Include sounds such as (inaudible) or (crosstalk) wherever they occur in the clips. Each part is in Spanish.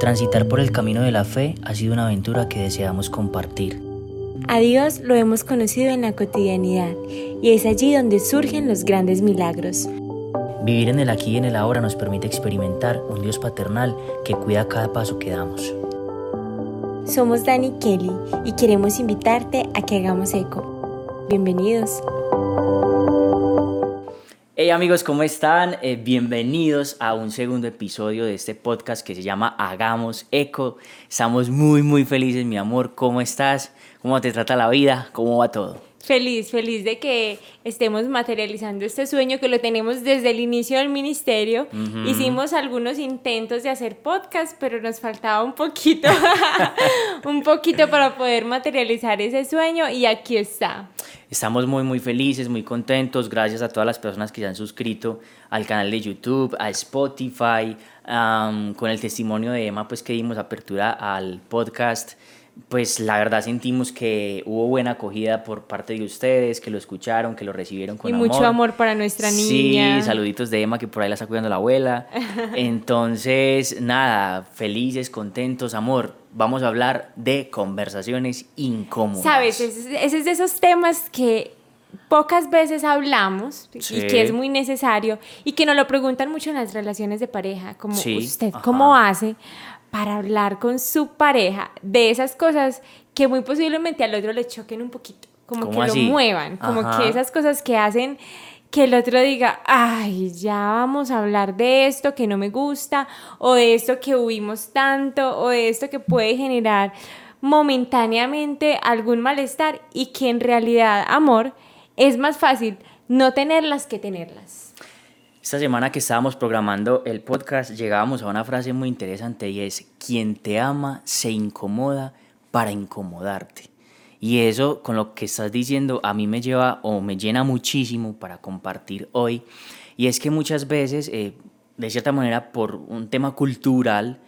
Transitar por el camino de la fe ha sido una aventura que deseamos compartir. A Dios lo hemos conocido en la cotidianidad y es allí donde surgen los grandes milagros. Vivir en el aquí y en el ahora nos permite experimentar un Dios paternal que cuida cada paso que damos. Somos Dani Kelly y queremos invitarte a que hagamos eco. Bienvenidos. Hey amigos, ¿cómo están? Eh, bienvenidos a un segundo episodio de este podcast que se llama Hagamos Eco. Estamos muy, muy felices, mi amor. ¿Cómo estás? ¿Cómo te trata la vida? ¿Cómo va todo? Feliz, feliz de que estemos materializando este sueño que lo tenemos desde el inicio del ministerio. Hicimos algunos intentos de hacer podcast, pero nos faltaba un poquito, (laughs) un poquito para poder materializar ese sueño y aquí está. Estamos muy muy felices, muy contentos, gracias a todas las personas que se han suscrito al canal de YouTube, a Spotify, con el testimonio de Emma pues que dimos apertura al podcast pues la verdad sentimos que hubo buena acogida por parte de ustedes, que lo escucharon, que lo recibieron con amor. Y mucho amor para nuestra niña. Sí, saluditos de Emma que por ahí la está cuidando la abuela. (laughs) Entonces, nada, felices, contentos, amor. Vamos a hablar de conversaciones incómodas. Sabes, ese, es de esos temas que pocas veces hablamos y que es muy necesario y que nos lo preguntan mucho en las relaciones de pareja, como usted, ¿cómo hace para hablar con su pareja de esas cosas que muy posiblemente al otro le choquen un poquito, como que lo muevan, como que esas cosas que hacen que el otro diga, ay, ya vamos a hablar de esto que no me gusta, o de esto que huimos tanto, o de esto que puede generar momentáneamente algún malestar y que en realidad, amor, es más fácil no tenerlas que tenerlas. Esta semana que estábamos programando el podcast llegábamos a una frase muy interesante y es, quien te ama se incomoda para incomodarte. Y eso con lo que estás diciendo a mí me lleva o me llena muchísimo para compartir hoy. Y es que muchas veces, eh, de cierta manera, por un tema cultural,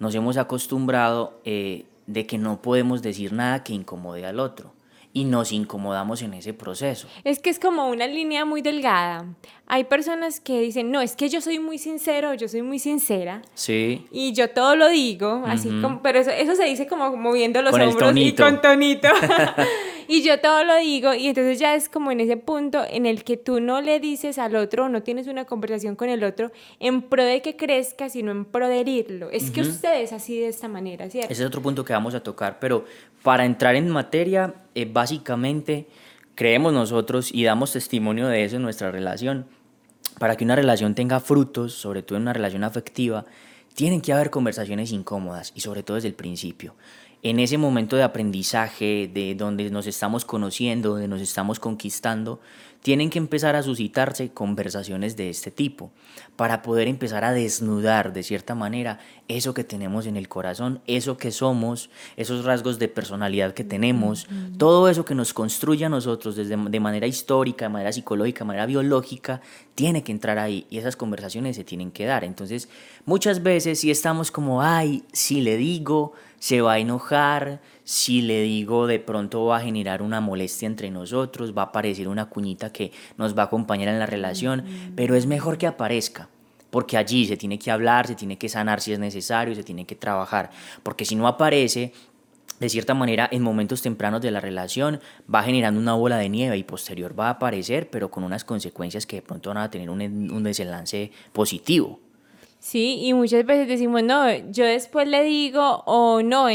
nos hemos acostumbrado eh, de que no podemos decir nada que incomode al otro y nos incomodamos en ese proceso. Es que es como una línea muy delgada. Hay personas que dicen, no, es que yo soy muy sincero, yo soy muy sincera. Sí. Y yo todo lo digo, así como, pero eso, eso se dice como moviendo los hombros y con tonito. (laughs) (laughs) (laughs) y yo todo lo digo y entonces ya es como en ese punto en el que tú no le dices al otro, no tienes una conversación con el otro en pro de que crezca, sino en pro de herirlo. Es que usted es así de esta manera, ¿cierto? Ese es otro punto que vamos a tocar, pero para entrar en materia, eh, básicamente creemos nosotros y damos testimonio de eso en nuestra relación. Para que una relación tenga frutos, sobre todo en una relación afectiva, tienen que haber conversaciones incómodas y sobre todo desde el principio en ese momento de aprendizaje, de donde nos estamos conociendo, donde nos estamos conquistando, tienen que empezar a suscitarse conversaciones de este tipo para poder empezar a desnudar de cierta manera eso que tenemos en el corazón, eso que somos, esos rasgos de personalidad que tenemos, todo eso que nos construye a nosotros desde, de manera histórica, de manera psicológica, de manera biológica, tiene que entrar ahí y esas conversaciones se tienen que dar. Entonces, muchas veces si estamos como, ay, si le digo, se va a enojar, si le digo de pronto va a generar una molestia entre nosotros, va a aparecer una cuñita que nos va a acompañar en la relación, pero es mejor que aparezca. Porque allí se tiene que hablar, se tiene que sanar si es necesario, se tiene que trabajar. Porque si no aparece, de cierta manera, en momentos tempranos de la relación va generando una bola de nieve y posterior va a aparecer, pero con unas consecuencias que de pronto van a tener un, un desenlace positivo. Sí, y muchas veces decimos, no, yo después le digo, o no,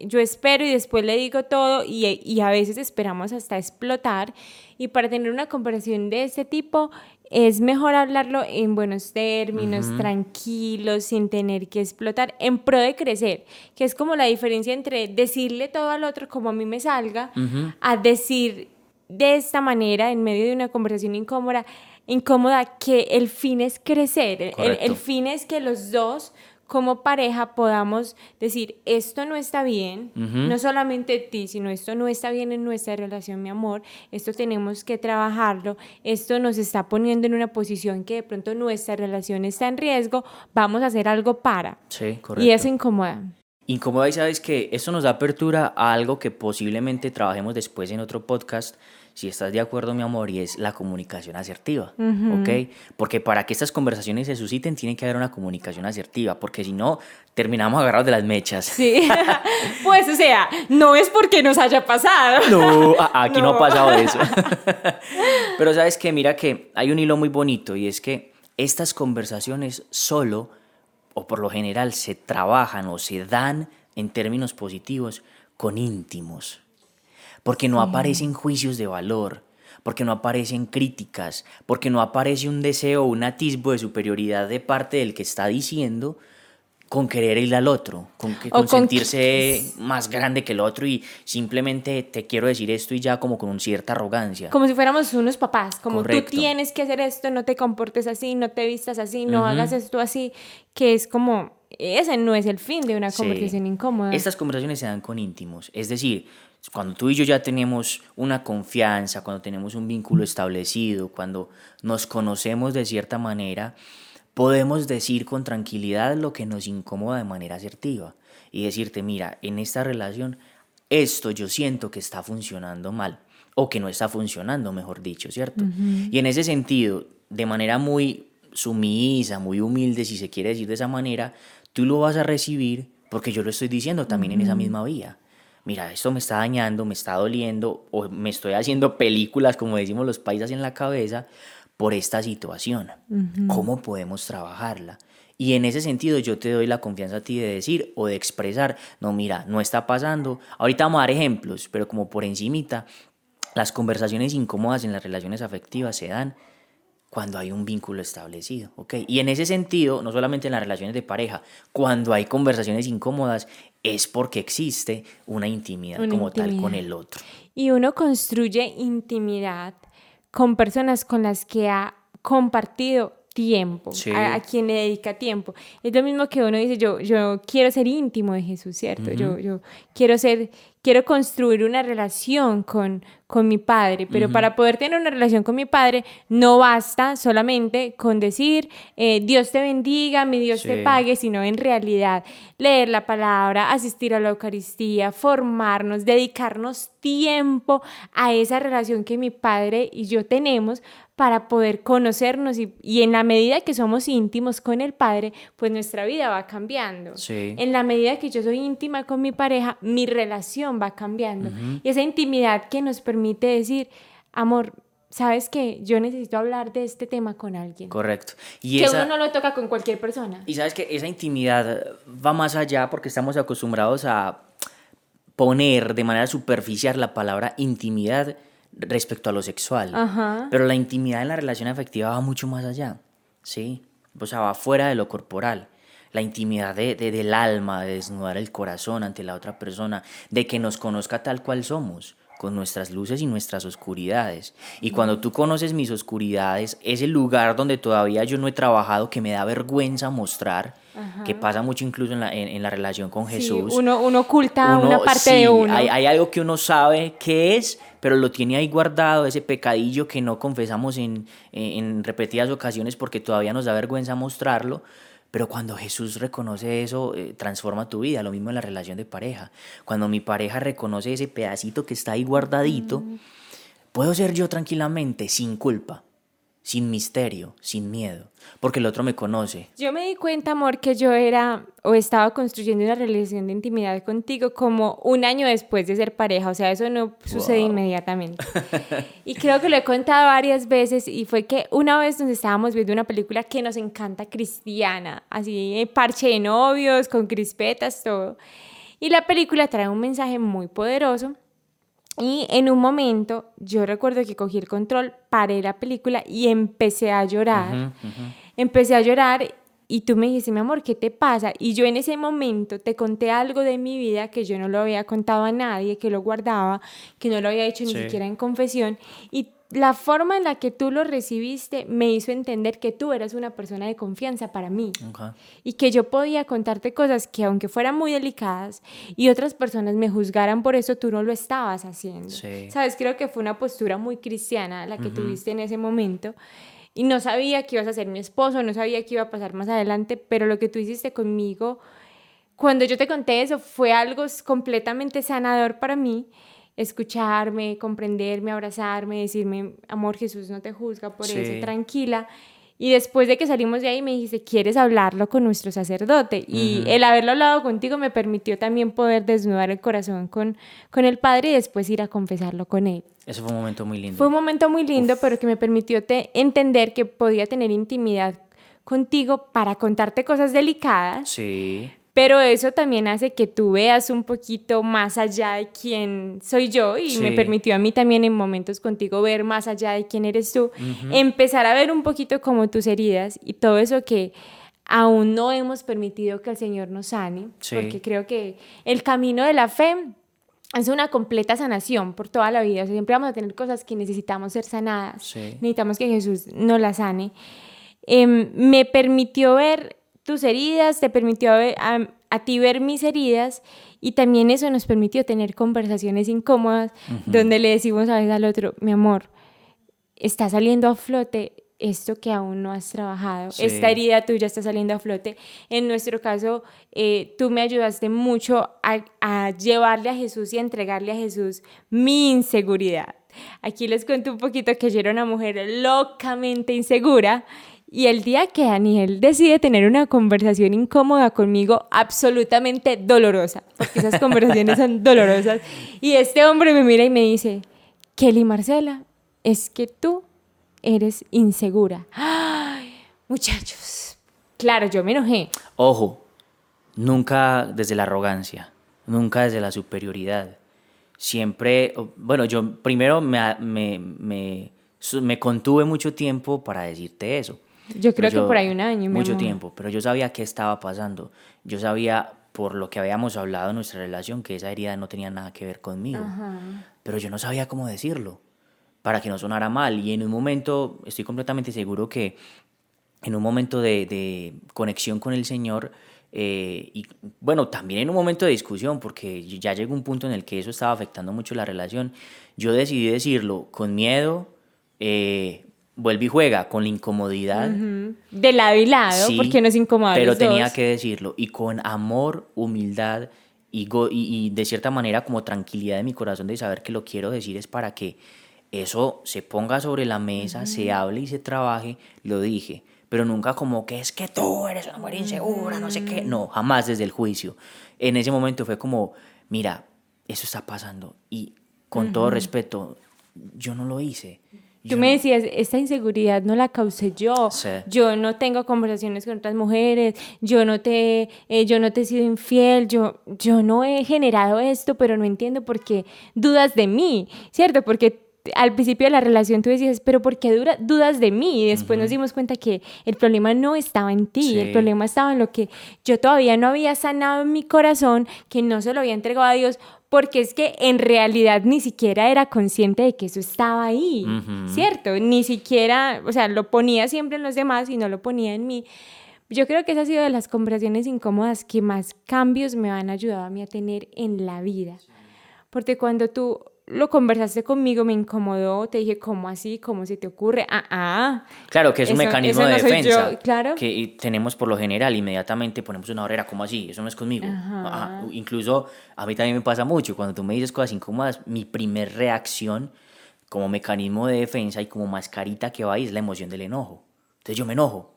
yo espero y después le digo todo, y, a veces esperamos hasta explotar. Y para tener una conversación de este tipo, es mejor hablarlo en buenos términos, tranquilos, sin tener que explotar, en pro de crecer, que es como la diferencia entre decirle todo al otro como a mí me salga, a decir de esta manera, en medio de una conversación incómoda, incómoda que el fin es crecer, el, fin es que los dos como pareja podamos decir, esto no está bien, no solamente ti, sino esto no está bien en nuestra relación, mi amor, esto tenemos que trabajarlo, esto nos está poniendo en una posición que de pronto nuestra relación está en riesgo, vamos a hacer algo para. Sí, correcto. Y eso incomoda. Incomoda y sabes que esto nos da apertura a algo que posiblemente trabajemos después en otro podcast si estás de acuerdo, mi amor, y es la comunicación asertiva, ¿ok? Porque para que estas conversaciones se susciten, tiene que haber una comunicación asertiva, porque si no, terminamos agarrados de las mechas. Sí, (laughs) pues o sea, no es porque nos haya pasado. No, aquí no, no ha pasado eso. (laughs) (laughs) Pero sabes que, mira que hay un hilo muy bonito, y es que estas conversaciones solo, o por lo general, se trabajan o se dan en términos positivos con íntimos porque no aparecen juicios de valor, porque no aparecen críticas, porque no aparece un deseo o un atisbo de superioridad de parte del que está diciendo con querer ir al otro, con, sentirse más grande que el otro y simplemente te quiero decir esto y ya como con cierta arrogancia. Como si fuéramos unos papás, como tú tienes que hacer esto, no te comportes así, no te vistas así, no hagas esto así, que es como, ese no es el fin de una conversación incómoda. Estas conversaciones se dan con íntimos, es decir, cuando tú y yo ya tenemos una confianza, cuando tenemos un vínculo establecido, cuando nos conocemos de cierta manera, podemos decir con tranquilidad lo que nos incomoda de manera asertiva y decirte, mira, en esta relación esto yo siento que está funcionando mal o que no está funcionando, mejor dicho, ¿cierto? Y en ese sentido, de manera muy sumisa, muy humilde, si se quiere decir de esa manera, tú lo vas a recibir porque yo lo estoy diciendo también en esa misma vía mira, esto me está dañando, me está doliendo, o me estoy haciendo películas, como decimos los paisas en la cabeza, por esta situación. ¿Cómo podemos trabajarla? Y en ese sentido yo te doy la confianza a ti de decir o de expresar, no, mira, no está pasando. Ahorita vamos a dar ejemplos, pero como por encimita, las conversaciones incómodas en las relaciones afectivas se dan cuando hay un vínculo establecido, ¿ok? Y en ese sentido, no solamente en las relaciones de pareja, cuando hay conversaciones incómodas, es porque existe una intimidad como tal con el otro. Y uno construye intimidad con personas con las que ha compartido tiempo, a, quien le dedica tiempo. Es lo mismo que uno dice, yo, yo quiero ser íntimo de Jesús, ¿cierto? yo, yo quiero ser, quiero construir una relación con, con mi padre, pero para poder tener una relación con mi padre no basta solamente con decir eh, Dios te bendiga, mi Dios te pague, sino en realidad leer la palabra, asistir a la Eucaristía, formarnos, dedicarnos tiempo a esa relación que mi padre y yo tenemos para poder conocernos y, en la medida que somos íntimos con el Padre, pues nuestra vida va cambiando. En la medida que yo soy íntima con mi pareja, mi relación va cambiando. Y esa intimidad que nos permite decir, amor, sabes que yo necesito hablar de este tema con alguien. Correcto. Y que uno no lo toca con cualquier persona. Y sabes que esa intimidad va más allá porque estamos acostumbrados a poner de manera superficial la palabra intimidad respecto a lo sexual. Pero la intimidad en la relación afectiva va mucho más allá, ¿sí? O sea, va fuera de lo corporal. La intimidad de, del alma, de desnudar el corazón ante la otra persona, de que nos conozca tal cual somos con nuestras luces y nuestras oscuridades. Y cuando tú conoces mis oscuridades, es el lugar donde todavía yo no he trabajado, que me da vergüenza mostrar, que pasa mucho incluso en la, en, la relación con Jesús. uno, uno oculta una parte de uno. Hay, hay algo que uno sabe que es, pero lo tiene ahí guardado, ese pecadillo que no confesamos en, en repetidas ocasiones porque todavía nos da vergüenza mostrarlo. Pero cuando Jesús reconoce eso, eh, transforma tu vida. Lo mismo en la relación de pareja. Cuando mi pareja reconoce ese pedacito que está ahí guardadito, puedo ser yo tranquilamente, sin culpa sin misterio, sin miedo, porque el otro me conoce. Yo me di cuenta, amor, que yo era o estaba construyendo una relación de intimidad contigo como un año después de ser pareja, o sea, eso no sucede inmediatamente. y creo que lo he contado varias veces y fue que una vez nos estábamos viendo una película que nos encanta cristiana, así eh, parche de novios, con crispetas, todo. Y la película trae un mensaje muy poderoso y en un momento, yo recuerdo que cogí el control, paré la película y empecé a llorar. Empecé a llorar y tú me dijiste, mi amor, ¿qué te pasa? Y yo en ese momento te conté algo de mi vida que yo no lo había contado a nadie, que lo guardaba, que no lo había hecho ni siquiera en confesión. Y la forma en la que tú lo recibiste me hizo entender que tú eras una persona de confianza para mí y que yo podía contarte cosas que aunque fueran muy delicadas y otras personas me juzgaran por eso, tú no lo estabas haciendo. Sabes, creo que fue una postura muy cristiana la que tuviste en ese momento y no sabía que ibas a ser mi esposo, no sabía qué iba a pasar más adelante, pero lo que tú hiciste conmigo, cuando yo te conté eso, fue algo completamente sanador para mí escucharme, comprenderme, abrazarme, decirme, amor, Jesús no te juzga por eso, tranquila. Y después de que salimos de ahí me dijiste, ¿quieres hablarlo con nuestro sacerdote? Y el haberlo hablado contigo me permitió también poder desnudar el corazón con, con el Padre y después ir a confesarlo con él. Eso fue un momento muy lindo. Fue un momento muy lindo, pero que me permitió te entender que podía tener intimidad contigo para contarte cosas delicadas. Sí. Pero eso también hace que tú veas un poquito más allá de quién soy yo y me permitió a mí también en momentos contigo ver más allá de quién eres tú, empezar a ver un poquito como tus heridas y todo eso que aún no hemos permitido que el Señor nos sane, porque creo que el camino de la fe es una completa sanación por toda la vida. siempre vamos a tener cosas que necesitamos ser sanadas. Necesitamos que Jesús nos las sane. Em, me permitió ver tus heridas, te permitió a, ti ver mis heridas y también eso nos permitió tener conversaciones incómodas donde le decimos a veces al otro, mi amor, está saliendo a flote esto que aún no has trabajado, esta herida tuya está saliendo a flote. En nuestro caso, eh, tú me ayudaste mucho a, a llevarle a Jesús y a entregarle a Jesús mi inseguridad. Aquí les cuento un poquito que yo era una mujer locamente insegura y el día que Daniel decide tener una conversación incómoda conmigo, absolutamente dolorosa, porque esas conversaciones son (laughs) dolorosas, y este hombre me mira y me dice, Kelly Marcela, es que tú eres insegura. ¡Ay, muchachos! Claro, yo me enojé. Ojo, nunca desde la arrogancia, nunca desde la superioridad. Siempre, bueno, yo primero me, me, me, me contuve mucho tiempo para decirte eso yo creo que por ahí un año. Mucho tiempo, pero yo sabía qué estaba pasando. Yo sabía, por lo que habíamos hablado en nuestra relación, que esa herida no tenía nada que ver conmigo. Pero yo no sabía cómo decirlo, para que no sonara mal. Y en un momento, estoy completamente seguro que en un momento de, de conexión con el Señor, eh, y bueno, también en un momento de discusión, porque ya llegó un punto en el que eso estaba afectando mucho la relación, yo decidí decirlo con miedo, eh, vuelve y juega con la incomodidad. De lado y lado, porque no es incómodo. Pero tenía que decirlo. Y con amor, humildad y, y, de cierta manera como tranquilidad de mi corazón de saber que lo quiero decir es para que eso se ponga sobre la mesa, se hable y se trabaje, lo dije. Pero nunca como que es que tú eres una mujer insegura, no sé qué. No, jamás desde el juicio. En ese momento fue como, mira, eso está pasando. Y con todo respeto, yo no lo hice Tú me decías, esta inseguridad no la causé yo. Yo no tengo conversaciones con otras mujeres, yo no te, eh, yo no te he sido infiel, yo, yo no he generado esto, pero no entiendo por qué dudas de mí, ¿cierto? Porque al principio de la relación tú decías, pero ¿por qué dudas de mí? Y después nos dimos cuenta que el problema no estaba en ti, el problema estaba en lo que yo todavía no había sanado en mi corazón, que no se lo había entregado a Dios, porque es que en realidad ni siquiera era consciente de que eso estaba ahí, ¿cierto? Ni siquiera, o sea, lo ponía siempre en los demás y no lo ponía en mí. Yo creo que esa ha sido de las conversaciones incómodas que más cambios me han ayudado a mí a tener en la vida. Porque cuando tú lo conversaste conmigo, me incomodó, te dije, ¿cómo así? ¿Cómo se te ocurre? Ah, ah. Claro, que es un mecanismo de defensa claro. que tenemos por lo general, inmediatamente ponemos una barrera, ¿cómo así? Eso no es conmigo. Incluso a mí también me pasa mucho, cuando tú me dices cosas incómodas, mi primer reacción como mecanismo de defensa y como mascarita que va ahí es la emoción del enojo. Entonces yo me enojo.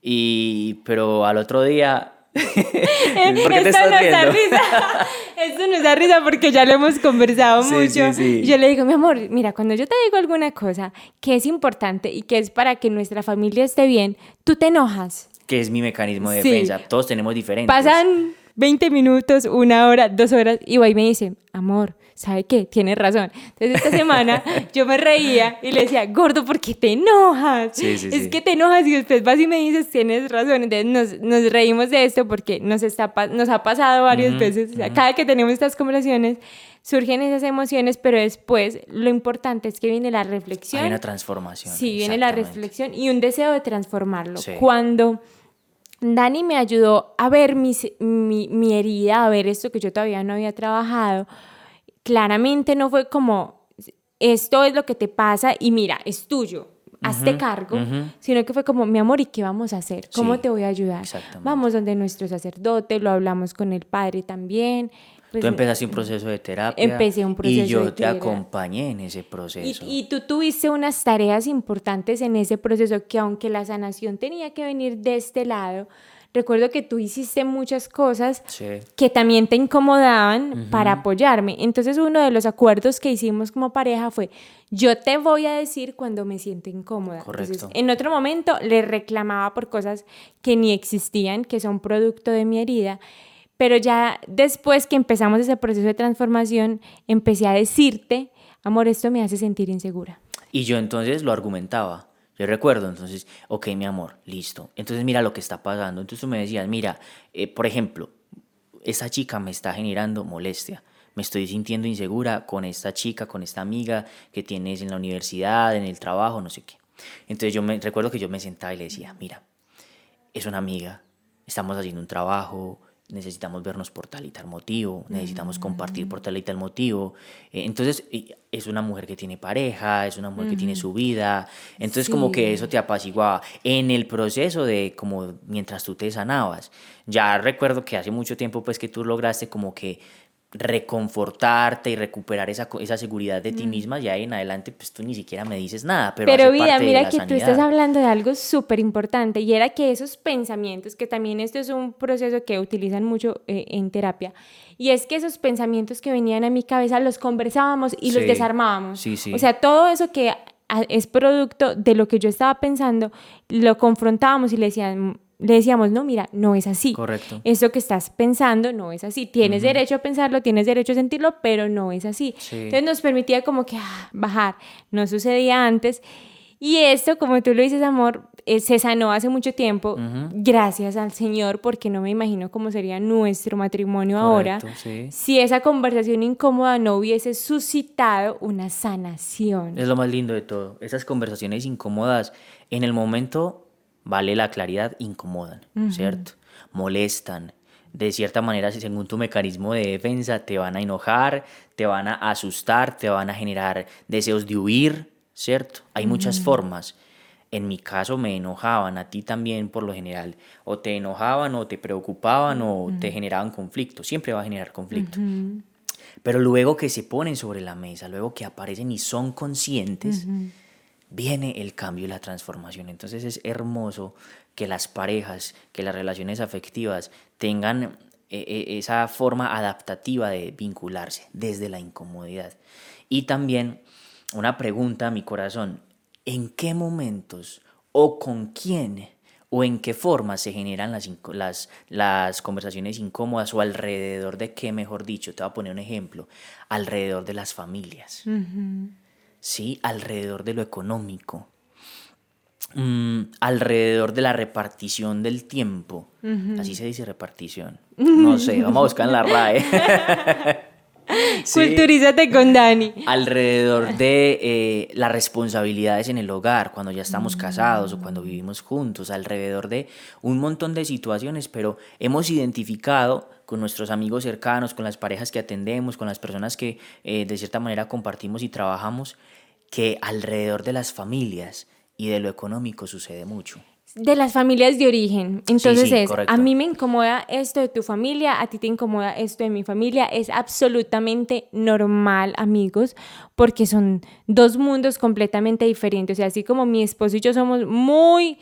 Y, pero al otro día (laughs) ¿Por qué (laughs) te estás risa. (laughs) Esto nos da risa porque ya lo hemos conversado mucho. Yo le digo, mi amor, mira, cuando yo te digo alguna cosa que es importante y que es para que nuestra familia esté bien, tú te enojas. Que es mi mecanismo de defensa. Todos tenemos diferentes. Pasan 20 minutos, una hora, dos horas, y voy y me dice, amor, ¿sabe qué? Tienes razón. Entonces esta semana (laughs) yo me reía y le decía, gordo, ¿por qué te enojas? es que te enojas y después vas y me dices, tienes razón. Entonces nos, nos reímos de esto porque nos, está, nos ha pasado varias veces. cada que tenemos estas conversaciones surgen esas emociones, pero después lo importante es que viene la reflexión. Hay una transformación. Sí, viene la reflexión y un deseo de transformarlo. Cuando Dani me ayudó a ver mi, mi herida, a ver esto que yo todavía no había trabajado, claramente no fue como, esto es lo que te pasa y mira, es tuyo, hazte cargo, sino que fue como, mi amor, ¿y qué vamos a hacer? ¿Cómo te voy a ayudar? Vamos donde nuestro sacerdote, lo hablamos con el padre también. Tú Pues, empezaste un proceso de terapia. empecé un proceso Y yo de te terapia. acompañé en ese Y, proceso. y tú tuviste unas tareas importantes en ese proceso que aunque la sanación tenía que venir de este lado, recuerdo que tú hiciste muchas cosas Sí. que también te incomodaban para apoyarme. Entonces uno de los acuerdos que hicimos como pareja fue, yo te voy a decir cuando me siento incómoda. Entonces, Correcto. en otro momento le reclamaba por cosas que ni existían, que son producto de mi herida. Pero ya después que empezamos ese proceso de transformación, empecé a decirte, amor, esto me hace sentir insegura. Y yo entonces lo argumentaba. Yo recuerdo, entonces, ok, mi amor, listo. Entonces mira lo que está pasando. Entonces tú me decías, mira, eh, por ejemplo, esta chica me está generando molestia. Me estoy sintiendo insegura con esta chica, con esta amiga que tienes en la universidad, en el trabajo, no sé qué. Entonces yo me recuerdo que yo me sentaba y le decía, mira, es una amiga, estamos haciendo un trabajo, necesitamos vernos por tal y tal motivo, necesitamos compartir por tal y tal motivo. Eh, entonces, es una mujer que tiene pareja, es una mujer que tiene su vida. Entonces, como que Sí. eso te apaciguaba. En el proceso de, como mientras tú te sanabas, ya recuerdo que hace mucho tiempo, pues que tú lograste como que reconfortarte y recuperar esa, esa seguridad de ti misma, ya ahí en adelante, pues tú ni siquiera me dices nada, pero, Pero hace vida, parte de mira la que tú estás hablando de algo súper importante y era que esos pensamientos, que también esto es un proceso que utilizan mucho eh, en terapia, y es que esos pensamientos que venían a mi cabeza los conversábamos y los desarmábamos. sí, sí. O sea, todo eso que a- es producto de lo que yo estaba pensando, lo confrontábamos y le decían, le decíamos, no, mira, no es así. Correcto. Eso que estás pensando no es así. Tienes derecho a pensarlo, tienes derecho a sentirlo, pero no es así. Sí. Entonces nos permitía como que ah, bajar. No sucedía antes. Y esto, como tú lo dices, amor, eh, se sanó hace mucho tiempo. Gracias al Señor, porque no me imagino cómo sería nuestro matrimonio ahora Correcto, sí. si esa conversación incómoda no hubiese suscitado una sanación. Es lo más lindo de todo. Esas conversaciones incómodas, en el momento, vale la claridad, incomodan, ¿cierto? Molestan. De cierta manera, según tu mecanismo de defensa, te van a enojar, te van a asustar, te van a generar deseos de huir, ¿cierto? Hay muchas formas. En mi caso me enojaban, a ti también por lo general. O te enojaban, o te preocupaban, o te generaban conflicto. Siempre va a generar conflicto. Pero luego que se ponen sobre la mesa, luego que aparecen y son conscientes, viene el cambio y la transformación. Entonces es hermoso que las parejas, que las relaciones afectivas tengan eh, eh, esa forma adaptativa de vincularse desde la incomodidad. Y también una pregunta a mi corazón, ¿en qué momentos o con quién o en qué forma se generan las, las, las conversaciones incómodas o alrededor de qué, mejor dicho? Te voy a poner un ejemplo, alrededor de las familias. ¿Sí? Alrededor de lo económico, mm, alrededor de la repartición del tiempo. Así se dice repartición. (laughs) No sé, vamos a buscar en la RAE. (laughs) Sí. Culturízate con Dani. Alrededor de eh, las responsabilidades en el hogar, cuando ya estamos casados o cuando vivimos juntos, alrededor de un montón de situaciones, pero hemos identificado con nuestros amigos cercanos, con las parejas que atendemos, con las personas que eh, de cierta manera compartimos y trabajamos, que alrededor de las familias y de lo económico sucede mucho. De las familias de origen. Entonces sí, es, correcto. a mí me incomoda esto de tu familia, a ti te incomoda esto de mi familia. Es absolutamente normal, amigos, porque son dos mundos completamente diferentes. O sea, así como mi esposo y yo somos muy...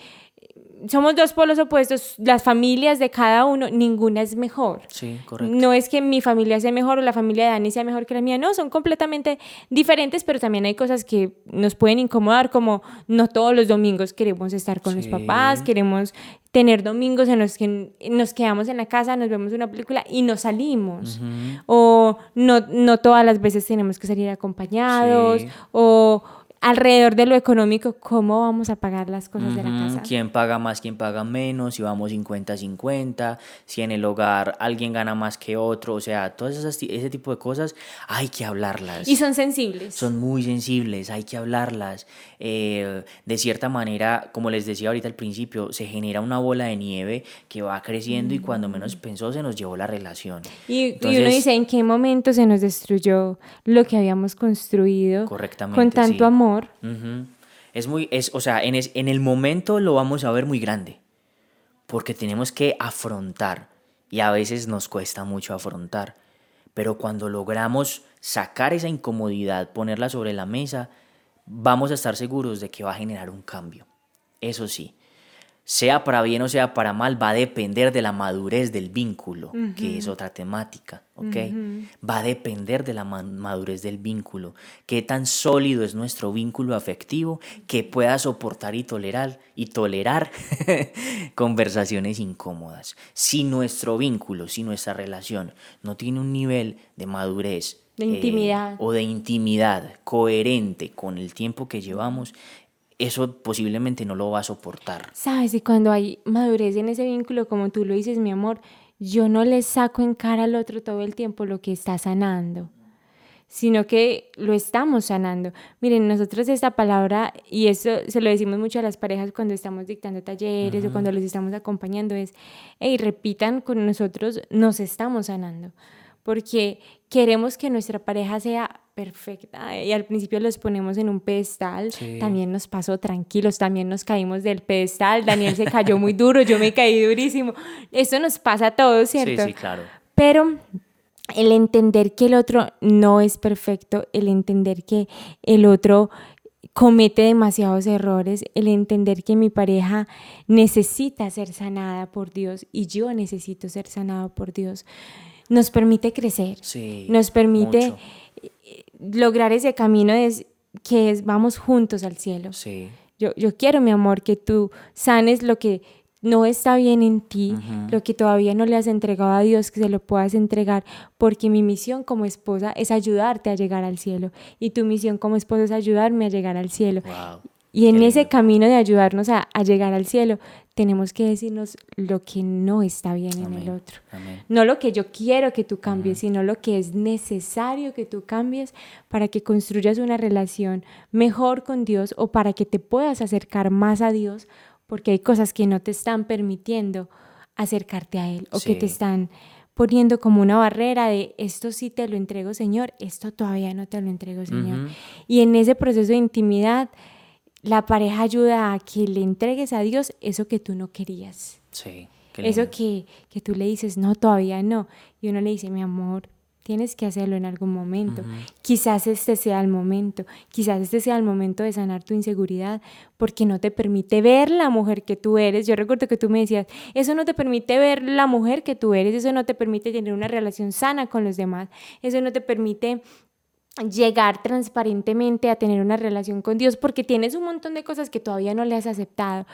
Somos dos polos opuestos, las familias de cada uno, ninguna es mejor. Sí, correcto. No es que mi familia sea mejor o la familia de Dani sea mejor que la mía, no, son completamente diferentes, pero también hay cosas que nos pueden incomodar, como no todos los domingos queremos estar con los papás, queremos tener domingos en los que nos quedamos en la casa, nos vemos una película y nos salimos. O no, no todas las veces tenemos que salir acompañados, Sí. o alrededor de lo económico, ¿cómo vamos a pagar las cosas de la casa? ¿Quién paga más, quién paga menos? Si vamos 50-50, si en el hogar alguien gana más que otro, o sea, todas esas, ese tipo de cosas hay que hablarlas. Y son sensibles. Son muy sensibles, hay que hablarlas. Eh, de cierta manera, como les decía ahorita al principio, se genera una bola de nieve que va creciendo y cuando menos pensó se nos llevó la relación. Y, y uno Entonces- dice, ¿en qué momento se nos destruyó lo que habíamos construido Correctamente, con tanto sí. amor? Es muy, es, o sea, en, es- en el momento lo vamos a ver muy grande, porque tenemos que afrontar, y a veces nos cuesta mucho afrontar, Pero cuando logramos sacar esa incomodidad, ponerla sobre la mesa, vamos a estar seguros de que va a generar un cambio. Eso sí, sea para bien o sea para mal, va a depender de la madurez del vínculo, que es otra temática, ¿ok? Va a depender de la madurez del vínculo, qué tan sólido es nuestro vínculo afectivo que pueda soportar y tolerar y tolerar (laughs) conversaciones incómodas. Si nuestro vínculo, si nuestra relación no tiene un nivel de madurez de intimidad. Eh, o de intimidad coherente con el tiempo que llevamos, eso posiblemente no lo va a soportar. Sabes, y cuando hay madurez en ese vínculo, como tú lo dices, mi amor, yo no le saco en cara al otro todo el tiempo lo que está sanando, sino que lo estamos sanando. Miren, nosotros esta palabra, y eso se lo decimos mucho a las parejas cuando estamos dictando talleres o cuando los estamos acompañando, es, hey, repitan con nosotros, nos estamos sanando porque queremos que nuestra pareja sea perfecta y al principio los ponemos en un pedestal, también nos pasó tranquilos, también nos caímos del pedestal, Daniel se cayó muy duro, yo me caí durísimo, eso nos pasa a todos, ¿cierto? Sí, sí, claro. Pero el entender que el otro no es perfecto, el entender que el otro comete demasiados errores, el entender que mi pareja necesita ser sanada por Dios y yo necesito ser sanado por Dios nos permite crecer, nos permite lograr ese camino de, que es vamos juntos al cielo. Yo, yo quiero, mi amor, que tú sanes lo que no está bien en ti, lo que todavía no le has entregado a Dios, que se lo puedas entregar, porque mi misión como esposa es ayudarte a llegar al cielo y tu misión como esposa es ayudarme a llegar al cielo. Y en ese camino de ayudarnos a, llegar al cielo, tenemos que decirnos lo que no está bien en el otro. No lo que yo quiero que tú cambies, sino lo que es necesario que tú cambies para que construyas una relación mejor con Dios o para que te puedas acercar más a Dios, porque hay cosas que no te están permitiendo acercarte a Él o que te están poniendo como una barrera de esto sí te lo entrego Señor, esto todavía no te lo entrego Señor. Y en ese proceso de intimidad, la pareja ayuda a que le entregues a Dios eso que tú no querías. Sí. eso que, que, tú le dices, no, todavía no. Y uno le dice, mi amor, tienes que hacerlo en algún momento. Quizás este sea el momento, quizás este sea el momento de sanar tu inseguridad, porque no te permite ver la mujer que tú eres. Yo recuerdo que tú me decías, eso no te permite ver la mujer que tú eres, eso no te permite tener una relación sana con los demás, eso no te permite llegar transparentemente a tener una relación con Dios porque tienes un montón de cosas que todavía no le has aceptado.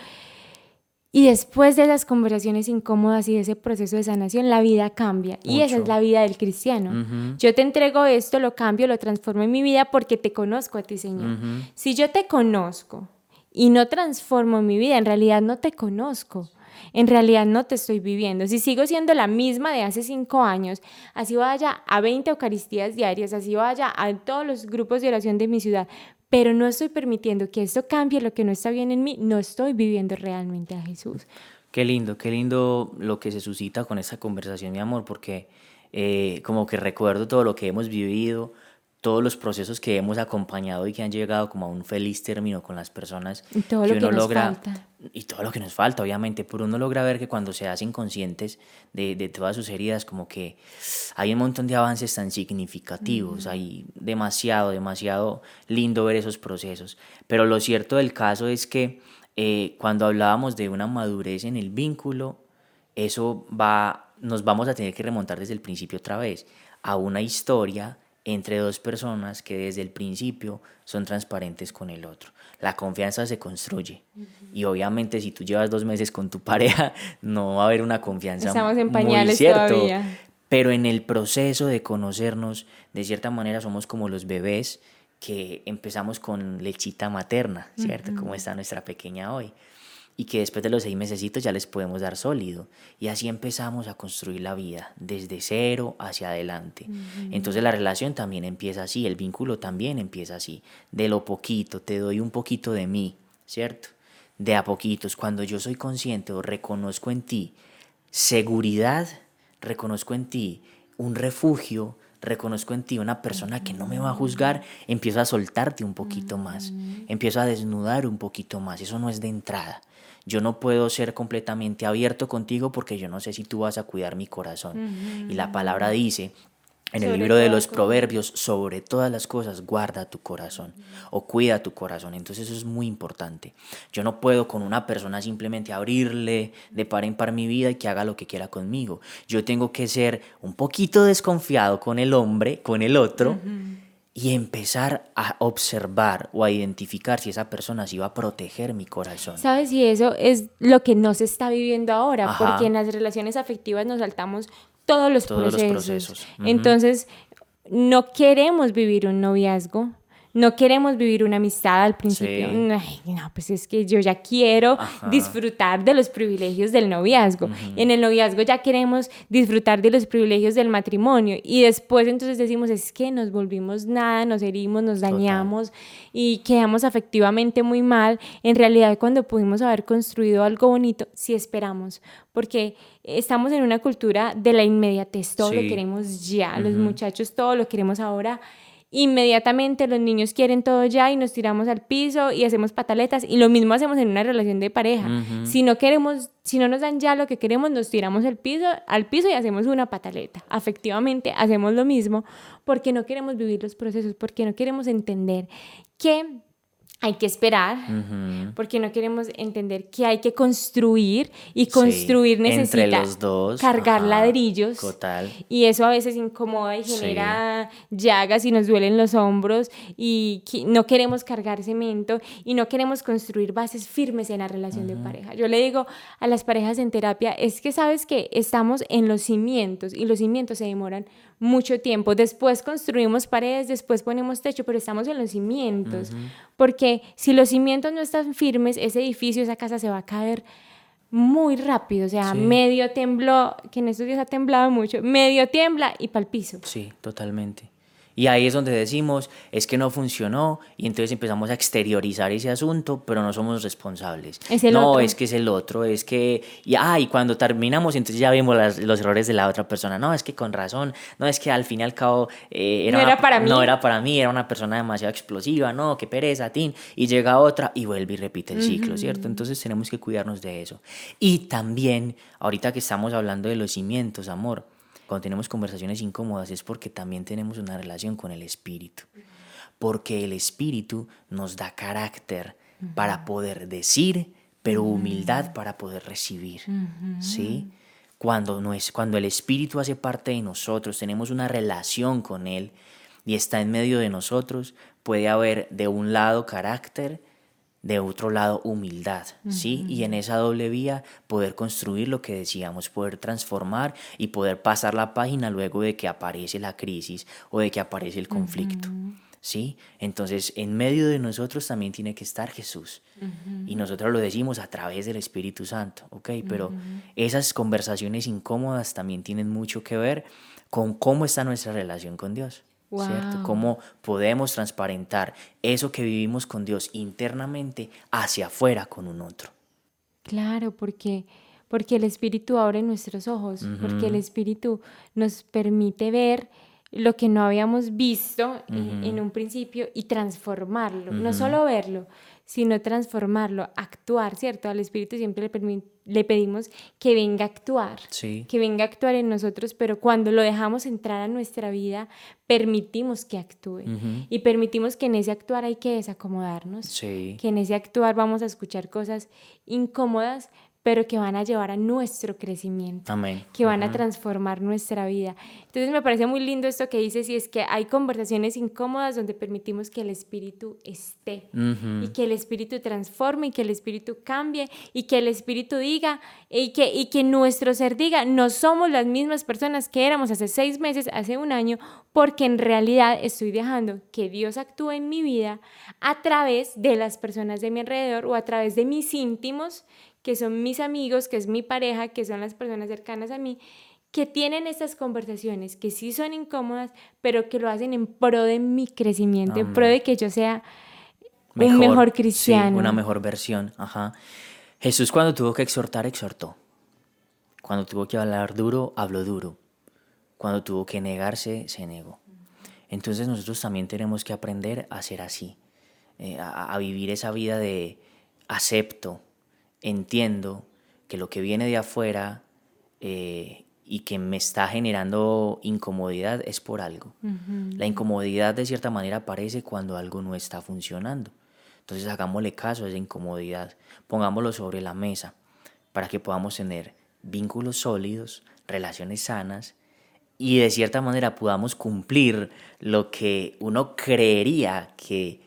Y después de esas conversaciones incómodas y de ese proceso de sanación, la vida cambia. Y esa es la vida del cristiano. Yo te entrego esto, lo cambio, lo transformo en mi vida porque te conozco a ti, Señor. Si yo te conozco y no transformo mi vida, en realidad no te conozco en realidad no te estoy viviendo. Si sigo siendo la misma de hace cinco años, así vaya a 20 Eucaristías diarias, así vaya a todos los grupos de oración de mi ciudad, pero no estoy permitiendo que esto cambie lo que no está bien en mí, no estoy viviendo realmente a Jesús. Qué lindo, qué lindo lo que se suscita con esta conversación, mi amor, porque eh, como que recuerdo todo lo que hemos vivido, todos los procesos que hemos acompañado y que han llegado como a un feliz término con las personas y todo lo que nos logra falta. y todo lo que nos falta obviamente pero uno logra ver que cuando se hacen conscientes de, de todas sus heridas como que hay un montón de avances tan significativos hay demasiado demasiado lindo ver esos procesos pero lo cierto del caso es que eh, cuando hablábamos de una madurez en el vínculo eso va nos vamos a tener que remontar desde el principio otra vez a una historia entre dos personas que desde el principio son transparentes con el otro. La confianza se construye y obviamente si tú llevas dos meses con tu (laughs) pareja no va a haber una confianza. Estamos en pañales todavía. Pero en el proceso de conocernos, de cierta manera somos como los bebés que empezamos con lechita materna, ¿cierto? Como está nuestra pequeña hoy y que después de los seis meses ya les podemos dar sólido. Y así empezamos a construir la vida, desde cero hacia adelante. Entonces la relación también empieza así, el vínculo también empieza así, de lo poquito, te doy un poquito de mí, ¿cierto? De a poquitos, cuando yo soy consciente o reconozco en ti seguridad, reconozco en ti un refugio, reconozco en ti una persona que no me va a juzgar, empiezo a soltarte un poquito más, empiezo a desnudar un poquito más, eso no es de entrada. Yo no puedo ser completamente abierto contigo porque yo no sé si tú vas a cuidar mi corazón. Y la palabra dice En el libro de los proverbios, sobre todas las cosas, guarda tu corazón o cuida tu corazón. Entonces eso es muy importante. Yo no puedo con una persona simplemente abrirle de par en par mi vida y que haga lo que quiera conmigo. Yo tengo que ser un poquito desconfiado con el hombre, con el otro. Y empezar a observar o a identificar si esa persona sí va a proteger mi corazón. ¿Sabes? Y eso es lo que no se está viviendo ahora, porque en las relaciones afectivas nos saltamos todos los procesos. Entonces, no queremos vivir un noviazgo no queremos vivir una amistad al principio. no, pues es que yo ya quiero disfrutar de los privilegios del noviazgo. En el noviazgo ya queremos disfrutar de los privilegios del matrimonio. Y después entonces decimos, es que nos volvimos nada, nos herimos, nos dañamos y quedamos afectivamente muy mal. En realidad cuando pudimos haber construido algo bonito, sí esperamos. Porque estamos en una cultura de la inmediatez, todo lo queremos ya. Los muchachos todo lo queremos ahora inmediatamente los niños quieren todo ya y nos tiramos al piso y hacemos pataletas y lo mismo hacemos en una relación de pareja. Si no queremos, si no nos dan ya lo que queremos, nos tiramos al piso, al piso y hacemos una pataleta. Afectivamente hacemos lo mismo porque no queremos vivir los procesos, porque no queremos entender que hay que esperar, porque no queremos entender que hay que construir y construir necesita cargar ladrillos. Total. Y eso a veces incomoda y genera llagas y nos duelen los hombros y no queremos cargar cemento y no queremos construir bases firmes en la relación de pareja. Yo le digo a las parejas en terapia, es que sabes que estamos en los cimientos y los cimientos se demoran mucho tiempo. Después construimos paredes, después ponemos techo, pero estamos en los cimientos. Porque si los cimientos no están firmes, ese edificio, esa casa se va a caer muy rápido. O sea, medio tembló, que en estos días ha temblado mucho, medio tiembla y para el piso. Sí, totalmente. Y ahí es donde decimos, es que no funcionó y entonces empezamos a exteriorizar ese asunto, pero no somos responsables. no, es que es el otro, es que, y, ah, y cuando terminamos, entonces ya vemos los errores de la otra persona. No, es que con razón, no, es que al fin y al cabo eh, era no era para mí. No era para mí, era una persona demasiado explosiva, no, qué pereza, tin. Y llega otra y vuelve y repite el ciclo, ¿cierto? Entonces tenemos que cuidarnos de eso. Y también, ahorita que estamos hablando de los cimientos, amor, cuando tenemos conversaciones incómodas es porque también tenemos una relación con el espíritu. Porque el espíritu nos da carácter para poder decir, pero humildad para poder recibir. ¿Sí? Cuando, no es, cuando el espíritu hace parte de nosotros, tenemos una relación con él y está en medio de nosotros, puede haber de un lado carácter de otro lado humildad, ¿sí? Y en esa doble vía poder construir lo que decíamos, poder transformar y poder pasar la página luego de que aparece la crisis o de que aparece el conflicto, ¿sí? Entonces, en medio de nosotros también tiene que estar Jesús. Y nosotros lo decimos a través del Espíritu Santo, ¿ok? Pero esas conversaciones incómodas también tienen mucho que ver con cómo está nuestra relación con Dios. ¿Cierto? Cómo podemos transparentar eso que vivimos con Dios internamente hacia afuera con un otro. Claro, porque, porque el Espíritu abre nuestros ojos, porque el Espíritu nos permite ver lo que no habíamos visto en, un principio y transformarlo, no solo verlo, sino transformarlo, actuar, ¿cierto? Al Espíritu siempre le, le pedimos que venga a actuar, que venga a actuar en nosotros, pero cuando lo dejamos entrar a nuestra vida, permitimos que actúe. Y permitimos que en ese actuar hay que desacomodarnos, que en ese actuar vamos a escuchar cosas incómodas, pero que van a llevar a nuestro crecimiento, que van a transformar nuestra vida. Entonces me parece muy lindo esto que dices y es que hay conversaciones incómodas donde permitimos que el espíritu esté y que el espíritu transforme y que el espíritu cambie y que el espíritu diga y que, y que nuestro ser diga, no somos las mismas personas que éramos hace seis meses, hace un año, porque en realidad estoy dejando que Dios actúe en mi vida a través de las personas de mi alrededor o a través de mis íntimos que son mis amigos, que es mi pareja, que son las personas cercanas a mí, que tienen estas conversaciones que sí son incómodas, pero que lo hacen en pro de mi crecimiento, en pro de que yo sea un mejor cristiano. una mejor versión. Ajá. Jesús cuando tuvo que exhortar, exhortó. Cuando tuvo que hablar duro, habló duro. Cuando tuvo que negarse, se negó. Entonces nosotros también tenemos que aprender a ser así, eh, a, vivir esa vida de acepto, entiendo que lo que viene de afuera eh, y que me está generando incomodidad es por algo. La incomodidad de cierta manera aparece cuando algo no está funcionando. Entonces hagámosle caso a esa incomodidad, pongámoslo sobre la mesa para que podamos tener vínculos sólidos, relaciones sanas y de cierta manera podamos cumplir lo que uno creería que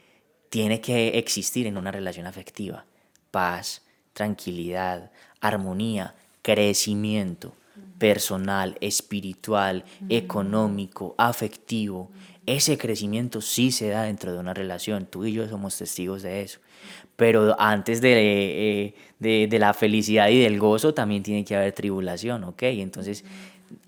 tiene que existir en una relación afectiva. Paz, tranquilidad, armonía, crecimiento personal, espiritual, económico, afectivo. Ese crecimiento sí se da dentro de una relación. Tú y yo somos testigos de eso. Pero antes de, eh, de, la felicidad y del gozo también tiene que haber tribulación, ¿ok? Entonces,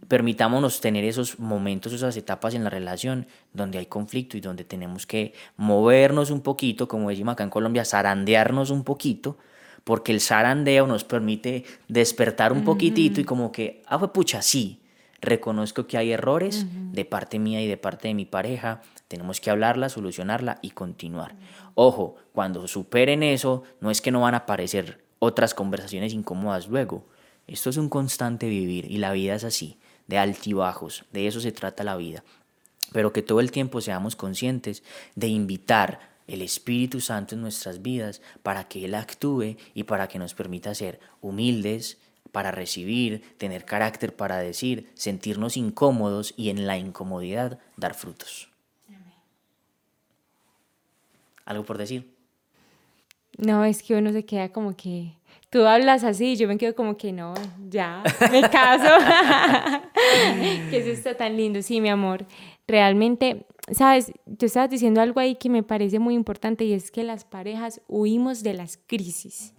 permitámonos tener esos momentos, esas etapas en la relación donde hay conflicto y donde tenemos que movernos un poquito, como decimos acá en Colombia, zarandearnos un poquito porque el zarandeo nos permite despertar un poquitito y como que, ah, pues pucha, sí, reconozco que hay errores de parte mía y de parte de mi pareja, tenemos que hablarla, solucionarla y continuar. Ojo, cuando superen eso, no es que no van a aparecer otras conversaciones incómodas luego. Esto es un constante vivir y la vida es así, de altibajos, de eso se trata la vida. Pero que todo el tiempo seamos conscientes de invitar el Espíritu Santo en nuestras vidas para que Él actúe y para que nos permita ser humildes, para recibir, tener carácter para decir, sentirnos incómodos y en la incomodidad dar frutos. ¿Algo por decir? No, es que uno se queda como que tú hablas así, yo me quedo como que no, ya, me caso. (laughs) que eso está tan lindo, sí, mi amor. Realmente sabes, tú estabas diciendo algo ahí que me parece muy importante y es que las parejas huimos de las crisis.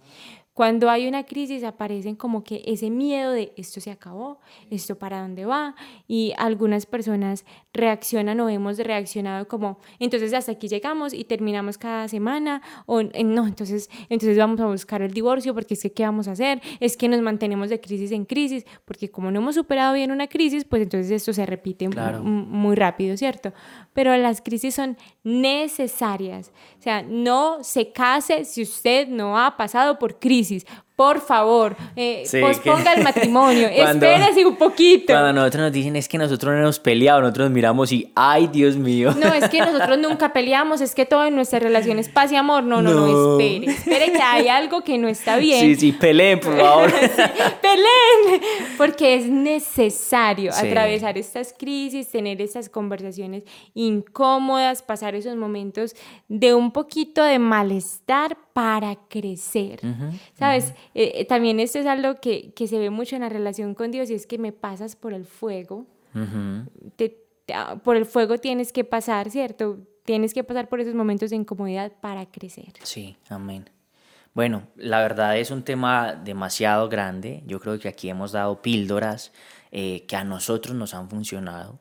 Cuando hay una crisis aparecen como que ese miedo de esto se acabó, esto para dónde va y algunas personas reaccionan o hemos reaccionado como entonces hasta aquí llegamos y terminamos cada semana o no, entonces entonces vamos a buscar el divorcio porque es que qué vamos a hacer, es que nos mantenemos de crisis en crisis porque como no hemos superado bien una crisis, pues entonces esto se repite muy rápido, ¿cierto? Pero las crisis son necesarias. O sea, no se case si usted no ha pasado por crisis por favor, eh, posponga el matrimonio, (laughs) espérese un poquito. Cuando nosotros nos dicen es que nosotros no hemos peleado, nosotros nos miramos y, ay, Dios mío. No, es que nosotros nunca peleamos, es que todo en nuestra relación es paz y amor. No, no, no, espere, espere que hay algo que no está bien. Sí, sí, peleen, por favor. (laughs) peleen, porque es necesario atravesar estas crisis, tener estas conversaciones incómodas, pasar esos momentos de un poquito de malestar para crecer. ¿Sabes? Eh, también esto es algo que, se ve mucho en la relación con Dios y es que me pasas por el fuego. Ah, por el fuego tienes que pasar, ¿cierto? Tienes que pasar por esos momentos de incomodidad para crecer. Sí, amén. Bueno, la verdad es un tema demasiado grande. Yo creo que aquí hemos dado píldoras eh, que a nosotros nos han funcionado,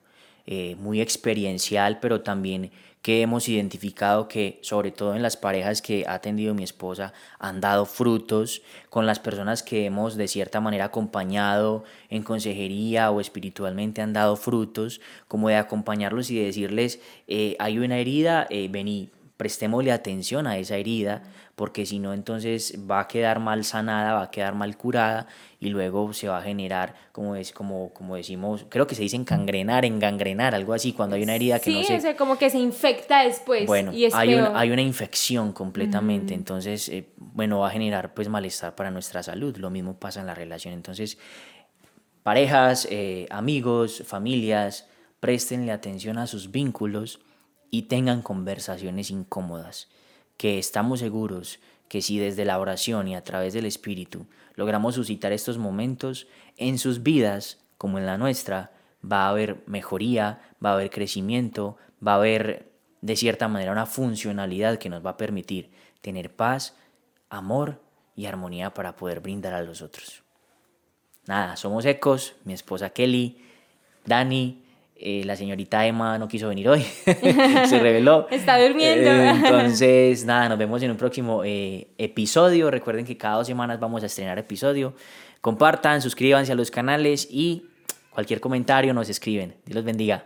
muy experiencial, pero también que hemos identificado que, sobre todo en las parejas que ha atendido mi esposa, han dado frutos, con las personas que hemos de cierta manera acompañado en consejería o espiritualmente han dado frutos, como de acompañarlos y decirles, eh, hay una herida, eh, vení, prestémosle atención a esa herida, porque si no entonces va a quedar mal sanada, va a quedar mal curada y luego se va a generar, como es como, como decimos, creo que se dice encangrenar, engangrenar, algo así, cuando hay una herida que no se... Sí, como que se infecta después. Bueno, hay, hay una infección completamente, entonces, eh, bueno, va a generar pues malestar para nuestra salud, lo mismo pasa en la relación, entonces, parejas, eh, amigos, familias, préstenle atención a sus vínculos y tengan conversaciones incómodas que estamos seguros que si desde la oración y a través del Espíritu logramos suscitar estos momentos, en sus vidas, como en la nuestra, va a haber mejoría, va a haber crecimiento, va a haber de cierta manera una funcionalidad que nos va a permitir tener paz, amor y armonía para poder brindar a los otros. Nada, somos Ecos, mi esposa Kelly, Dani, eh, la señorita Emma no quiso venir hoy, (laughs) se reveló. (laughs) Está durmiendo. Eh, entonces, nada, nos vemos en un próximo eh, episodio. Recuerden que cada dos semanas vamos a estrenar episodio. Compartan, suscríbanse a los canales y cualquier comentario nos escriben. Dios los bendiga.